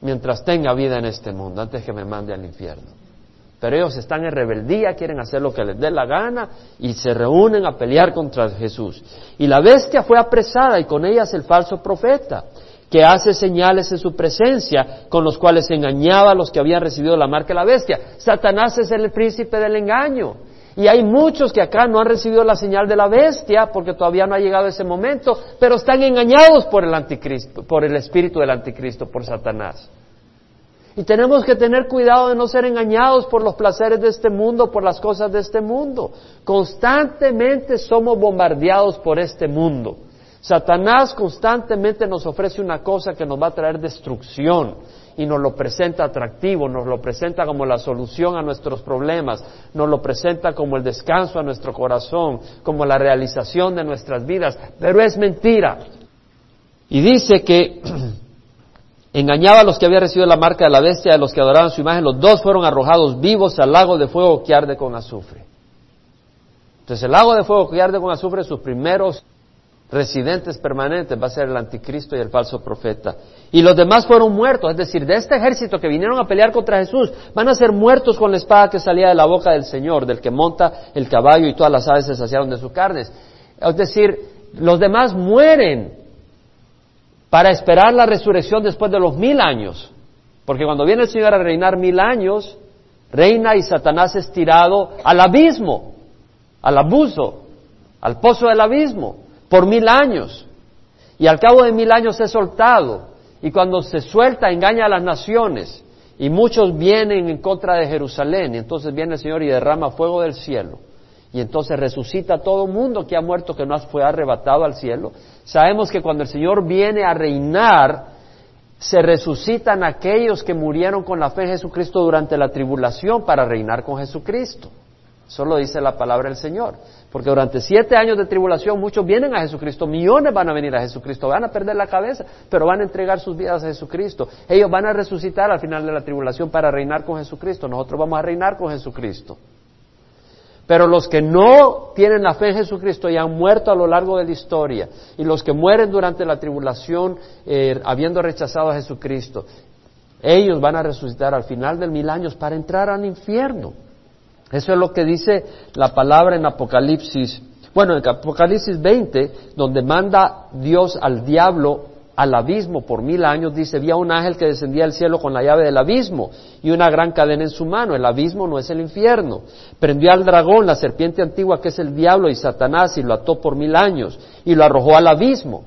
mientras tenga vida en este mundo, antes que me mande al infierno. Pero ellos están en rebeldía, quieren hacer lo que les dé la gana y se reúnen a pelear contra Jesús. Y la bestia fue apresada y con ellas el falso profeta, que hace señales en su presencia, con los cuales engañaba a los que habían recibido la marca de la bestia. Satanás es el príncipe del engaño. Y hay muchos que acá no han recibido la señal de la bestia porque todavía no ha llegado ese momento, pero están engañados por el anticristo, por el espíritu del anticristo, por Satanás. Y tenemos que tener cuidado de no ser engañados por los placeres de este mundo, por las cosas de este mundo. Constantemente somos bombardeados por este mundo. Satanás constantemente nos ofrece una cosa que nos va a traer destrucción y nos lo presenta atractivo, nos lo presenta como la solución a nuestros problemas, nos lo presenta como el descanso a nuestro corazón, como la realización de nuestras vidas, pero es mentira. Y dice que engañaba a los que habían recibido la marca de la bestia, a los que adoraban su imagen, los dos fueron arrojados vivos al lago de fuego que arde con azufre. Entonces el lago de fuego que arde con azufre, sus primeros residentes permanentes va a ser el anticristo y el falso profeta. Y los demás fueron muertos, es decir, de este ejército que vinieron a pelear contra Jesús, van a ser muertos con la espada que salía de la boca del Señor, del que monta el caballo y todas las aves se saciaron de sus carnes. Es decir, los demás mueren para esperar la resurrección después de los mil años. Porque cuando viene el Señor a reinar mil años, reina y Satanás es tirado al abismo, al abuso, al pozo del abismo, por mil años. Y al cabo de mil años es soltado. Y cuando se suelta engaña a las naciones. Y muchos vienen en contra de Jerusalén. Y entonces viene el Señor y derrama fuego del cielo. Y entonces resucita a todo mundo que ha muerto, que no fue arrebatado al cielo. Sabemos que cuando el Señor viene a reinar, se resucitan aquellos que murieron con la fe en Jesucristo durante la tribulación para reinar con Jesucristo. Eso lo dice la palabra del Señor. Porque durante siete años de tribulación muchos vienen a Jesucristo, millones van a venir a Jesucristo, van a perder la cabeza, pero van a entregar sus vidas a Jesucristo. Ellos van a resucitar al final de la tribulación para reinar con Jesucristo. Nosotros vamos a reinar con Jesucristo. Pero los que no tienen la fe en Jesucristo y han muerto a lo largo de la historia, y los que mueren durante la tribulación eh, habiendo rechazado a Jesucristo, ellos van a resucitar al final del mil años para entrar al infierno. Eso es lo que dice la palabra en Apocalipsis, bueno, en Apocalipsis 20, donde manda Dios al diablo al abismo por mil años, dice, vi a un ángel que descendía del cielo con la llave del abismo y una gran cadena en su mano. El abismo no es el infierno. Prendió al dragón, la serpiente antigua que es el diablo y Satanás, y lo ató por mil años y lo arrojó al abismo.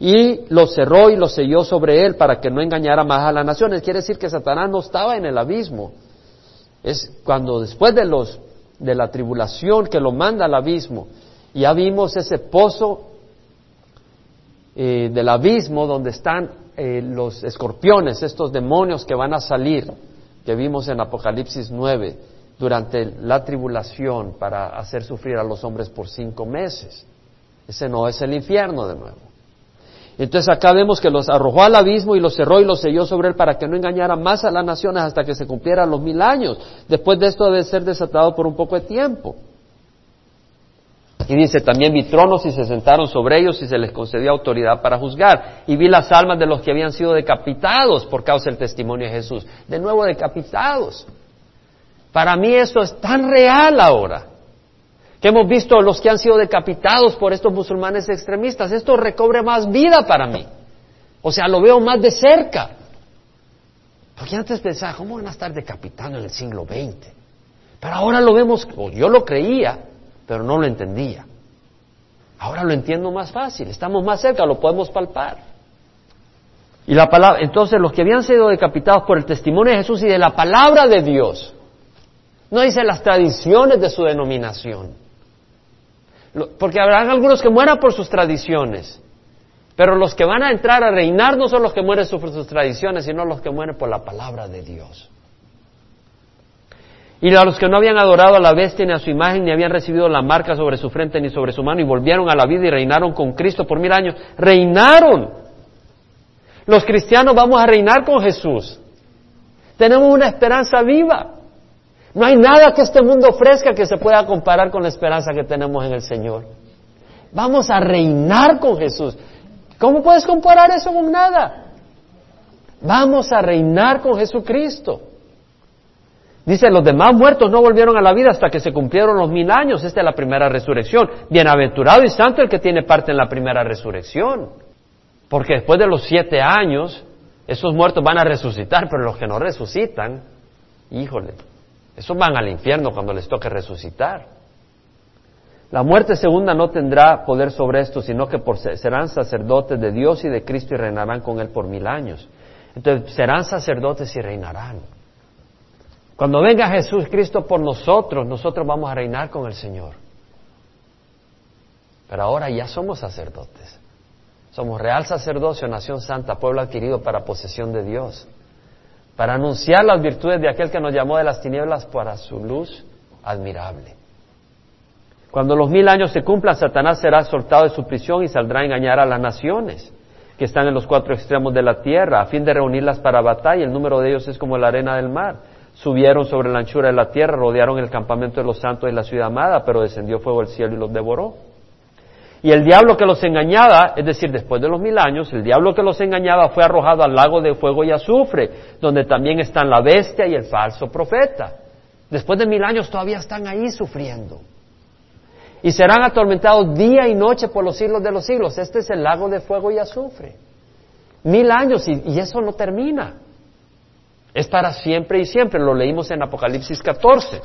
Y lo cerró y lo selló sobre él para que no engañara más a las naciones. Quiere decir que Satanás no estaba en el abismo, es cuando después de los de la tribulación que lo manda al abismo, ya vimos ese pozo eh, del abismo donde están eh, los escorpiones, estos demonios que van a salir, que vimos en Apocalipsis 9, durante la tribulación para hacer sufrir a los hombres por cinco meses. Ese no es el infierno de nuevo. Entonces acá vemos que los arrojó al abismo y los cerró y los selló sobre él para que no engañara más a las naciones hasta que se cumplieran los mil años. Después de esto debe ser desatado por un poco de tiempo. Y dice, también vi tronos y se sentaron sobre ellos y se les concedió autoridad para juzgar. Y vi las almas de los que habían sido decapitados por causa del testimonio de Jesús. De nuevo decapitados. Para mí esto es tan real ahora que hemos visto los que han sido decapitados por estos musulmanes extremistas. Esto recobre más vida para mí. O sea, lo veo más de cerca. Porque antes pensaba, ¿cómo van a estar decapitando en el siglo XX? Pero ahora lo vemos, o yo lo creía, pero no lo entendía. Ahora lo entiendo más fácil, estamos más cerca, lo podemos palpar. Y la palabra, entonces los que habían sido decapitados por el testimonio de Jesús y de la palabra de Dios, no dice las tradiciones de su denominación. Porque habrá algunos que mueran por sus tradiciones, pero los que van a entrar a reinar no son los que mueren por sus tradiciones, sino los que mueren por la palabra de Dios. Y a los que no habían adorado a la bestia ni a su imagen, ni habían recibido la marca sobre su frente ni sobre su mano, y volvieron a la vida y reinaron con Cristo por mil años. Reinaron. Los cristianos vamos a reinar con Jesús. Tenemos una esperanza viva. No hay nada que este mundo ofrezca que se pueda comparar con la esperanza que tenemos en el Señor. Vamos a reinar con Jesús. ¿Cómo puedes comparar eso con nada? Vamos a reinar con Jesucristo. Dice, los demás muertos no volvieron a la vida hasta que se cumplieron los mil años. Esta es la primera resurrección. Bienaventurado y santo el que tiene parte en la primera resurrección. Porque después de los siete años, esos muertos van a resucitar, pero los que no resucitan, híjole, esos van al infierno cuando les toque resucitar. La muerte segunda no tendrá poder sobre esto, sino que serán sacerdotes de Dios y de Cristo y reinarán con Él por mil años. Entonces serán sacerdotes y reinarán. Cuando venga Jesús Cristo por nosotros, nosotros vamos a reinar con el Señor. Pero ahora ya somos sacerdotes. Somos real sacerdocio, nación santa, pueblo adquirido para posesión de Dios. Para anunciar las virtudes de aquel que nos llamó de las tinieblas para su luz admirable. Cuando los mil años se cumplan, Satanás será soltado de su prisión y saldrá a engañar a las naciones que están en los cuatro extremos de la tierra, a fin de reunirlas para batalla. El número de ellos es como la arena del mar subieron sobre la anchura de la tierra, rodearon el campamento de los santos y la ciudad amada, pero descendió fuego del cielo y los devoró. Y el diablo que los engañaba, es decir, después de los mil años, el diablo que los engañaba fue arrojado al lago de fuego y azufre, donde también están la bestia y el falso profeta. Después de mil años todavía están ahí sufriendo. Y serán atormentados día y noche por los siglos de los siglos. Este es el lago de fuego y azufre. Mil años y, y eso no termina. Es para siempre y siempre. Lo leímos en Apocalipsis 14.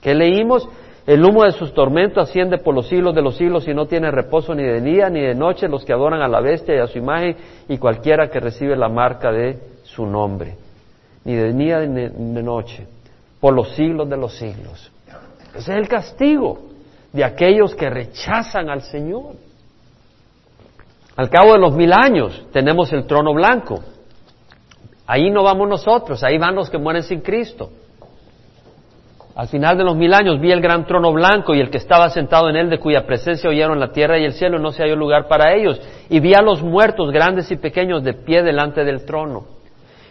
¿Qué leímos? El humo de sus tormentos asciende por los siglos de los siglos y no tiene reposo ni de día ni de noche los que adoran a la bestia y a su imagen y cualquiera que recibe la marca de su nombre. Ni de día ni de noche. Por los siglos de los siglos. Ese es el castigo de aquellos que rechazan al Señor. Al cabo de los mil años tenemos el trono blanco. Ahí no vamos nosotros, ahí van los que mueren sin Cristo. Al final de los mil años vi el gran trono blanco y el que estaba sentado en él, de cuya presencia oyeron la tierra y el cielo, no se halló lugar para ellos. Y vi a los muertos, grandes y pequeños, de pie delante del trono.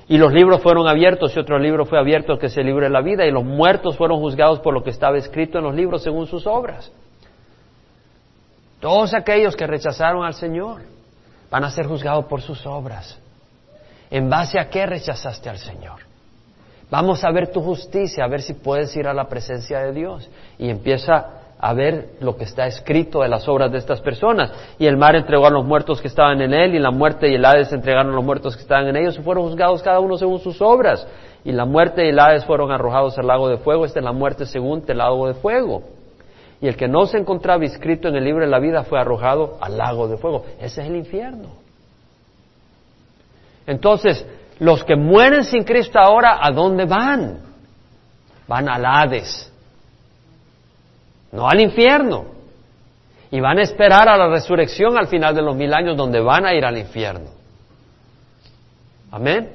Y los libros fueron abiertos y otro libro fue abierto que se libre la vida y los muertos fueron juzgados por lo que estaba escrito en los libros según sus obras. Todos aquellos que rechazaron al Señor van a ser juzgados por sus obras. ¿En base a qué rechazaste al Señor? Vamos a ver tu justicia, a ver si puedes ir a la presencia de Dios. Y empieza a ver lo que está escrito de las obras de estas personas. Y el mar entregó a los muertos que estaban en él, y la muerte y el Hades entregaron a los muertos que estaban en ellos, y fueron juzgados cada uno según sus obras. Y la muerte y el Hades fueron arrojados al lago de fuego. Esta es la muerte según el lago de fuego. Y el que no se encontraba inscrito en el libro de la vida fue arrojado al lago de fuego. Ese es el infierno. Entonces, los que mueren sin Cristo ahora, ¿a dónde van? Van al Hades, no al infierno. Y van a esperar a la resurrección al final de los mil años, donde van a ir al infierno. Amén.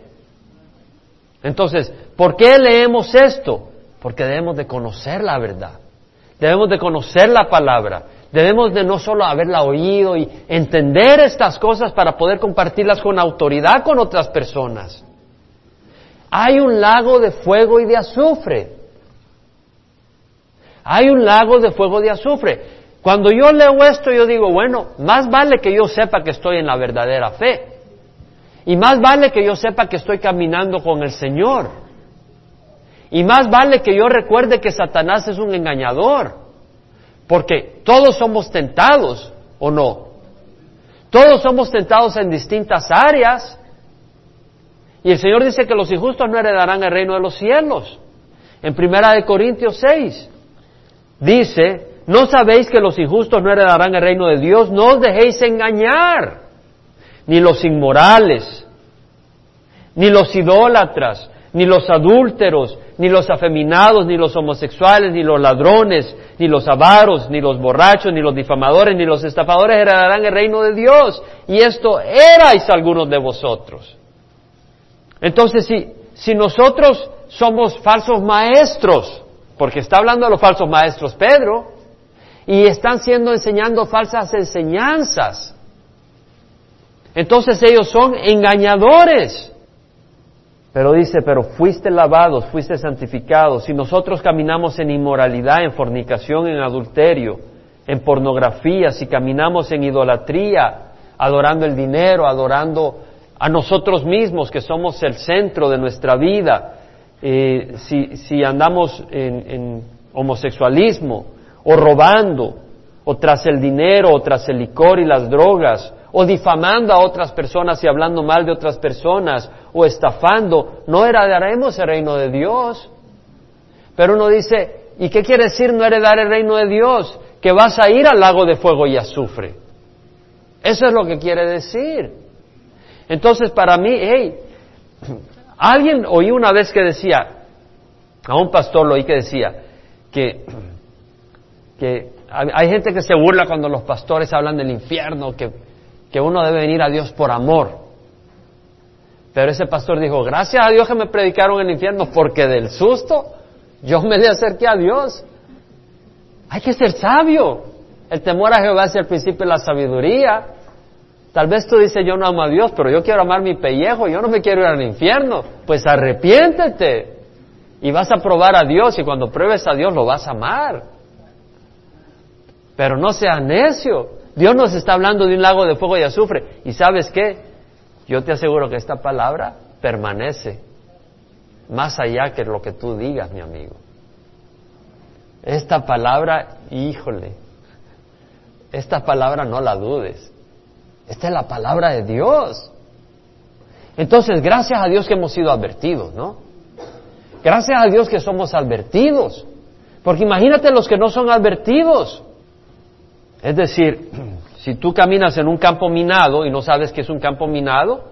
Entonces, ¿por qué leemos esto? Porque debemos de conocer la verdad. Debemos de conocer la palabra. Debemos de no solo haberla oído y entender estas cosas para poder compartirlas con autoridad con otras personas. Hay un lago de fuego y de azufre. Hay un lago de fuego y de azufre. Cuando yo leo esto, yo digo, bueno, más vale que yo sepa que estoy en la verdadera fe. Y más vale que yo sepa que estoy caminando con el Señor. Y más vale que yo recuerde que Satanás es un engañador, porque todos somos tentados, ¿o no? Todos somos tentados en distintas áreas. Y el Señor dice que los injustos no heredarán el reino de los cielos. En Primera de Corintios 6 dice, ¿no sabéis que los injustos no heredarán el reino de Dios? No os dejéis engañar, ni los inmorales, ni los idólatras, ni los adúlteros, ni los afeminados, ni los homosexuales, ni los ladrones, ni los avaros, ni los borrachos, ni los difamadores, ni los estafadores heredarán el reino de Dios. Y esto erais algunos de vosotros. Entonces, si, si nosotros somos falsos maestros, porque está hablando de los falsos maestros Pedro, y están siendo enseñando falsas enseñanzas, entonces ellos son engañadores. Pero dice, pero fuiste lavados, fuiste santificados. Si nosotros caminamos en inmoralidad, en fornicación, en adulterio, en pornografía, si caminamos en idolatría, adorando el dinero, adorando a nosotros mismos, que somos el centro de nuestra vida, eh, si, si, andamos en, en homosexualismo, o robando, o tras el dinero, o tras el licor y las drogas, o difamando a otras personas y hablando mal de otras personas, o estafando, no heredaremos el reino de Dios. Pero uno dice, ¿y qué quiere decir no heredar el reino de Dios? Que vas a ir al lago de fuego y azufre. Eso es lo que quiere decir. Entonces, para mí, hey, alguien oí una vez que decía, a un pastor lo oí que decía, que, que hay gente que se burla cuando los pastores hablan del infierno, que que uno debe venir a Dios por amor. Pero ese pastor dijo, gracias a Dios que me predicaron en el infierno, porque del susto yo me le acerqué a Dios. Hay que ser sabio. El temor a Jehová es el principio de la sabiduría. Tal vez tú dices, yo no amo a Dios, pero yo quiero amar mi pellejo, yo no me quiero ir al infierno. Pues arrepiéntete. Y vas a probar a Dios y cuando pruebes a Dios lo vas a amar. Pero no seas necio. Dios nos está hablando de un lago de fuego y azufre. ¿Y sabes qué? Yo te aseguro que esta palabra permanece más allá que lo que tú digas, mi amigo. Esta palabra, híjole, esta palabra no la dudes. Esta es la palabra de Dios. Entonces, gracias a Dios que hemos sido advertidos, ¿no? Gracias a Dios que somos advertidos. Porque imagínate los que no son advertidos. Es decir, si tú caminas en un campo minado y no sabes que es un campo minado,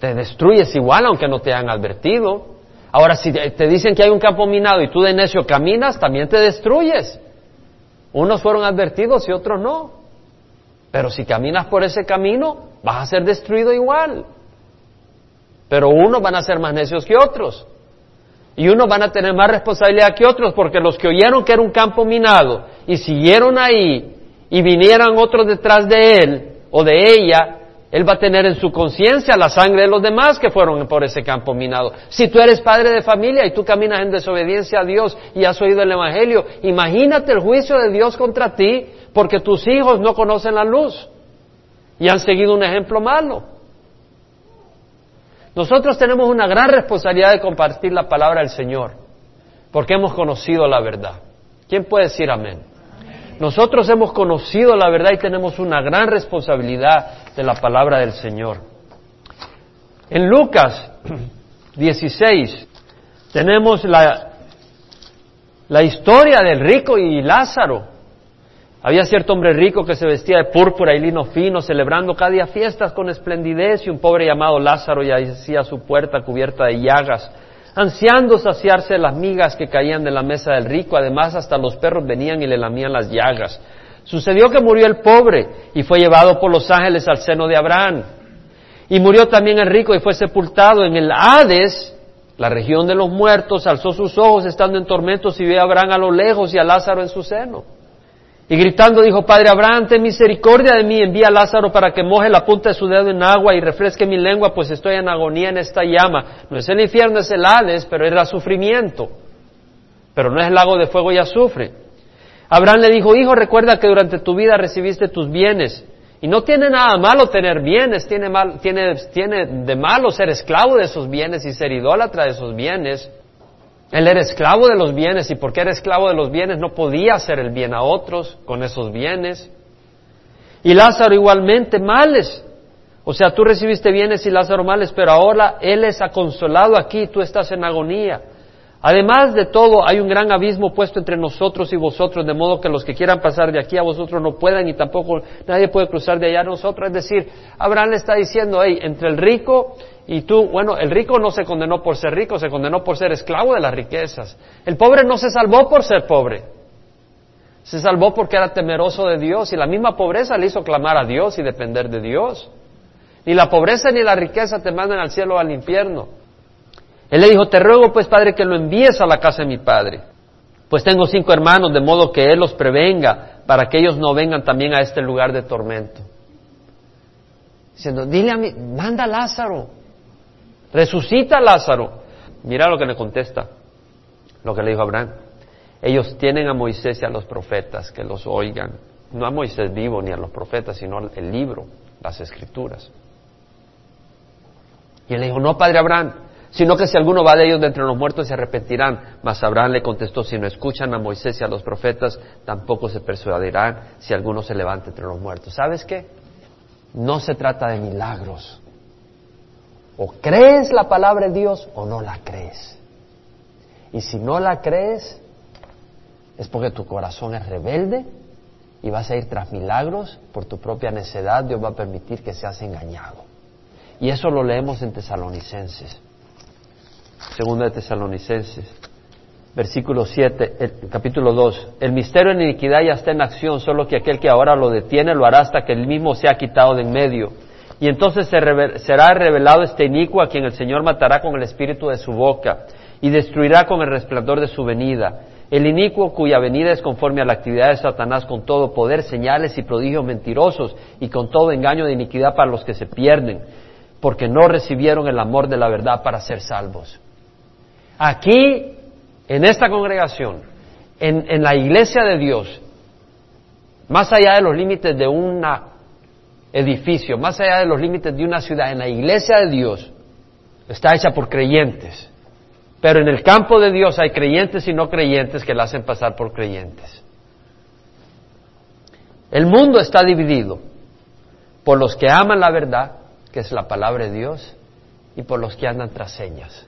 te destruyes igual aunque no te hayan advertido. Ahora, si te dicen que hay un campo minado y tú de necio caminas, también te destruyes. Unos fueron advertidos y otros no. Pero si caminas por ese camino, vas a ser destruido igual. Pero unos van a ser más necios que otros. Y unos van a tener más responsabilidad que otros porque los que oyeron que era un campo minado y siguieron ahí y vinieran otros detrás de él o de ella, él va a tener en su conciencia la sangre de los demás que fueron por ese campo minado. Si tú eres padre de familia y tú caminas en desobediencia a Dios y has oído el Evangelio, imagínate el juicio de Dios contra ti porque tus hijos no conocen la luz y han seguido un ejemplo malo. Nosotros tenemos una gran responsabilidad de compartir la palabra del Señor porque hemos conocido la verdad. ¿Quién puede decir amén? Nosotros hemos conocido la verdad y tenemos una gran responsabilidad de la palabra del Señor. En Lucas 16 tenemos la, la historia del rico y Lázaro. Había cierto hombre rico que se vestía de púrpura y lino fino, celebrando cada día fiestas con esplendidez, y un pobre llamado Lázaro yacía a su puerta cubierta de llagas ansiando saciarse las migas que caían de la mesa del rico, además hasta los perros venían y le lamían las llagas. Sucedió que murió el pobre y fue llevado por los ángeles al seno de Abraham. Y murió también el rico y fue sepultado en el Hades, la región de los muertos, alzó sus ojos estando en tormentos y vio a Abraham a lo lejos y a Lázaro en su seno. Y gritando dijo, Padre Abraham, ten misericordia de mí, envía a Lázaro para que moje la punta de su dedo en agua y refresque mi lengua, pues estoy en agonía en esta llama. No es el infierno, es el Hades, pero era sufrimiento. Pero no es el lago de fuego y azufre. Abraham le dijo, hijo, recuerda que durante tu vida recibiste tus bienes. Y no tiene nada malo tener bienes, tiene, mal, tiene, tiene de malo ser esclavo de esos bienes y ser idólatra de esos bienes. Él era esclavo de los bienes y porque era esclavo de los bienes no podía hacer el bien a otros con esos bienes. Y Lázaro igualmente males. O sea, tú recibiste bienes y Lázaro males, pero ahora Él es consolado aquí, tú estás en agonía. Además de todo, hay un gran abismo puesto entre nosotros y vosotros, de modo que los que quieran pasar de aquí a vosotros no puedan y tampoco nadie puede cruzar de allá a nosotros. Es decir, Abraham le está diciendo, hey, entre el rico y tú, bueno, el rico no se condenó por ser rico, se condenó por ser esclavo de las riquezas. El pobre no se salvó por ser pobre. Se salvó porque era temeroso de Dios y la misma pobreza le hizo clamar a Dios y depender de Dios. Ni la pobreza ni la riqueza te mandan al cielo o al infierno. Él le dijo, te ruego pues, Padre, que lo envíes a la casa de mi Padre. Pues tengo cinco hermanos, de modo que Él los prevenga, para que ellos no vengan también a este lugar de tormento. Diciendo, dile a mí, manda a Lázaro, resucita Lázaro. Mira lo que le contesta, lo que le dijo Abraham. Ellos tienen a Moisés y a los profetas que los oigan. No a Moisés vivo ni a los profetas, sino el libro, las escrituras. Y él le dijo, no, padre Abraham, sino que si alguno va de ellos de entre los muertos se arrepentirán. Mas Abraham le contestó, si no escuchan a Moisés y a los profetas, tampoco se persuadirán si alguno se levanta entre los muertos. ¿Sabes qué? No se trata de milagros. O crees la palabra de Dios o no la crees. Y si no la crees, es porque tu corazón es rebelde y vas a ir tras milagros por tu propia necedad. Dios va a permitir que seas engañado. Y eso lo leemos en Tesalonicenses. Segunda de Tesalonicenses, versículo 7, el, capítulo 2. El misterio de iniquidad ya está en acción, solo que aquel que ahora lo detiene lo hará hasta que el mismo sea quitado de en medio. Y entonces será revelado este inicuo a quien el Señor matará con el espíritu de su boca y destruirá con el resplandor de su venida. El inicuo cuya venida es conforme a la actividad de Satanás con todo poder, señales y prodigios mentirosos y con todo engaño de iniquidad para los que se pierden, porque no recibieron el amor de la verdad para ser salvos. Aquí, en esta congregación, en, la iglesia de Dios, más allá de los límites de un edificio, más allá de los límites de una ciudad, en la iglesia de Dios, está hecha por creyentes. Pero en el campo de Dios hay creyentes y no creyentes que la hacen pasar por creyentes. El mundo está dividido por los que aman la verdad, que es la palabra de Dios, y por los que andan tras señas.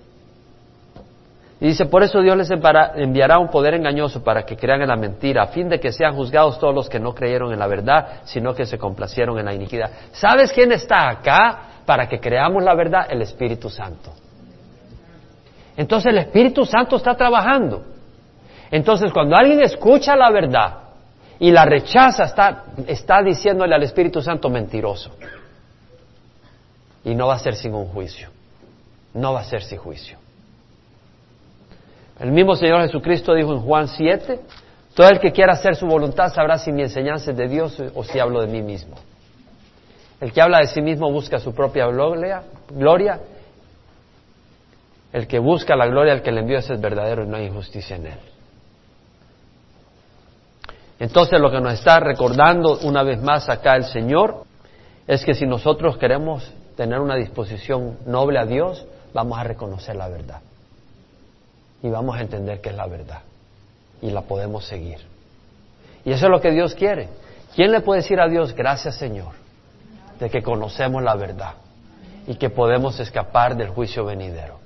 Y dice, por eso Dios les enviará un poder engañoso para que crean en la mentira, a fin de que sean juzgados todos los que no creyeron en la verdad, sino que se complacieron en la iniquidad. ¿Sabes quién está acá para que creamos la verdad? El Espíritu Santo. Entonces el Espíritu Santo está trabajando. Entonces cuando alguien escucha la verdad y la rechaza, está, está diciéndole al Espíritu Santo mentiroso. Y no va a ser sin un juicio. No va a ser sin juicio. El mismo Señor Jesucristo dijo en Juan 7, todo el que quiera hacer su voluntad sabrá si mi enseñanza es de Dios o si hablo de mí mismo. El que habla de sí mismo busca su propia gloria. El que busca la gloria al que le envió es verdadero y no hay injusticia en él. Entonces lo que nos está recordando una vez más acá el Señor es que si nosotros queremos tener una disposición noble a Dios, vamos a reconocer la verdad y vamos a entender que es la verdad y la podemos seguir. Y eso es lo que Dios quiere. ¿Quién le puede decir a Dios, gracias Señor, de que conocemos la verdad y que podemos escapar del juicio venidero?